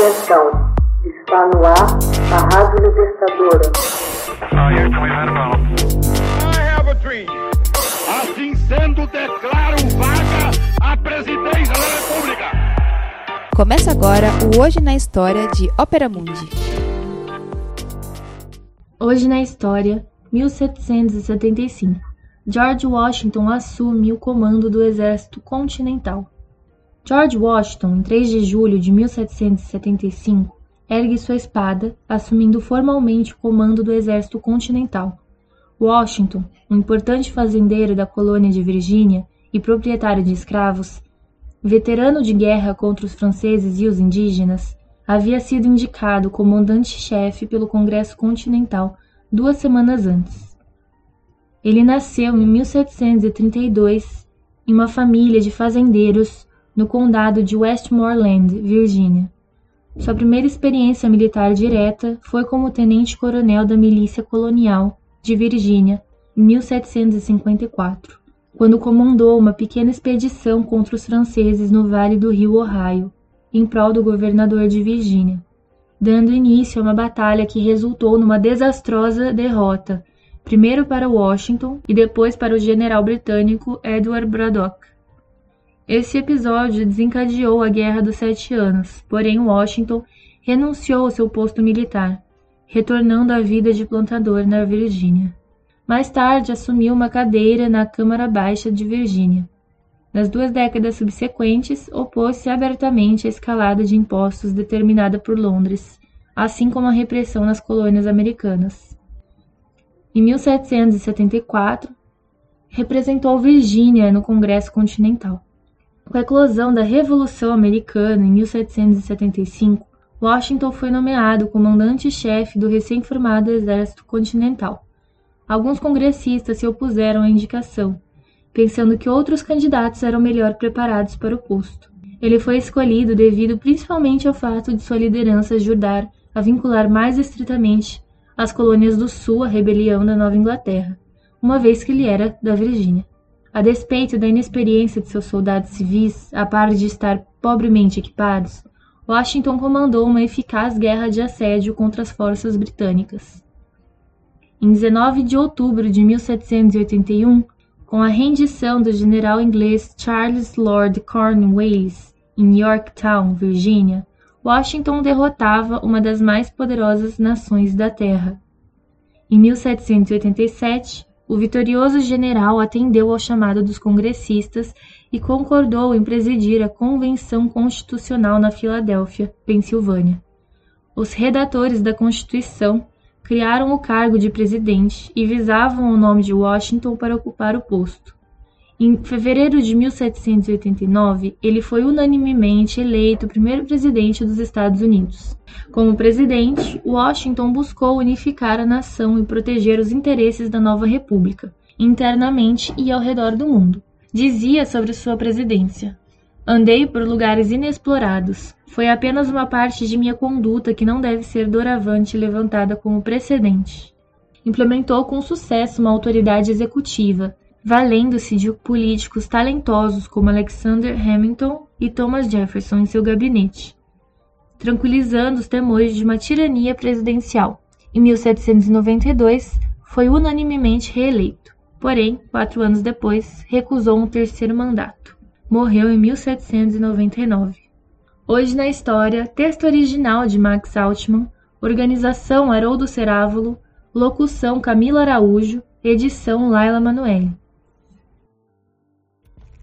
Atenção, está no ar a Rádio Libertadora. Assim sendo, declaro vaga a presidência da República. Começa agora o Hoje na História de Ópera Mundi. Hoje na História, 1775. George Washington assume o comando do Exército Continental. George Washington, em 3 de julho de 1775, ergue sua espada, assumindo formalmente o comando do Exército Continental. Washington, um importante fazendeiro da colônia de Virgínia e proprietário de escravos, veterano de guerra contra os franceses e os indígenas, havia sido indicado comandante-chefe pelo Congresso Continental duas semanas antes. Ele nasceu em 1732 em uma família de fazendeiros no condado de Westmoreland, Virgínia. Sua primeira experiência militar direta foi como tenente-coronel da milícia colonial de Virgínia em 1754, quando comandou uma pequena expedição contra os franceses no vale do rio Ohio, em prol do governador de Virgínia, dando início a uma batalha que resultou numa desastrosa derrota, primeiro para Washington e depois para o general britânico Edward Braddock. Esse episódio desencadeou a Guerra dos Sete Anos, porém Washington renunciou ao seu posto militar, retornando à vida de plantador na Virgínia. Mais tarde assumiu uma cadeira na Câmara Baixa de Virgínia. Nas duas décadas subsequentes, opôs-se abertamente à escalada de impostos determinada por Londres, assim como a repressão nas colônias americanas. Em 1774, representou Virgínia no Congresso Continental. Com a eclosão da Revolução Americana em 1775, Washington foi nomeado comandante-chefe do recém-formado Exército Continental. Alguns congressistas se opuseram à indicação, pensando que outros candidatos eram melhor preparados para o posto. Ele foi escolhido devido principalmente ao fato de sua liderança ajudar a vincular mais estritamente as colônias do Sul à rebelião da Nova Inglaterra, uma vez que ele era da Virgínia. A despeito da inexperiência de seus soldados civis, a par de estar pobremente equipados, Washington comandou uma eficaz guerra de assédio contra as forças britânicas. Em 19 de outubro de 1781, com a rendição do general inglês Charles Lord Cornwallis em Yorktown, Virgínia, Washington derrotava uma das mais poderosas nações da Terra. Em 1787, o vitorioso general atendeu ao chamado dos congressistas e concordou em presidir a Convenção Constitucional na Filadélfia, Pensilvânia. Os redatores da Constituição criaram o cargo de presidente e visavam o nome de Washington para ocupar o posto. Em fevereiro de 1789, ele foi unanimemente eleito primeiro presidente dos Estados Unidos. Como presidente, Washington buscou unificar a nação e proteger os interesses da nova república, internamente e ao redor do mundo. Dizia sobre sua presidência: Andei por lugares inexplorados. Foi apenas uma parte de minha conduta que não deve ser doravante levantada como precedente. Implementou com sucesso uma autoridade executiva, valendo-se de políticos talentosos como Alexander Hamilton e Thomas Jefferson em seu gabinete, tranquilizando os temores de uma tirania presidencial. Em 1792, foi unanimemente reeleito, porém, quatro anos depois, recusou um terceiro mandato. Morreu em 1799. Hoje na História, texto original de Max Altman, organização Haroldo Cerávulo, locução Camila Araújo, edição Laila Manoeli.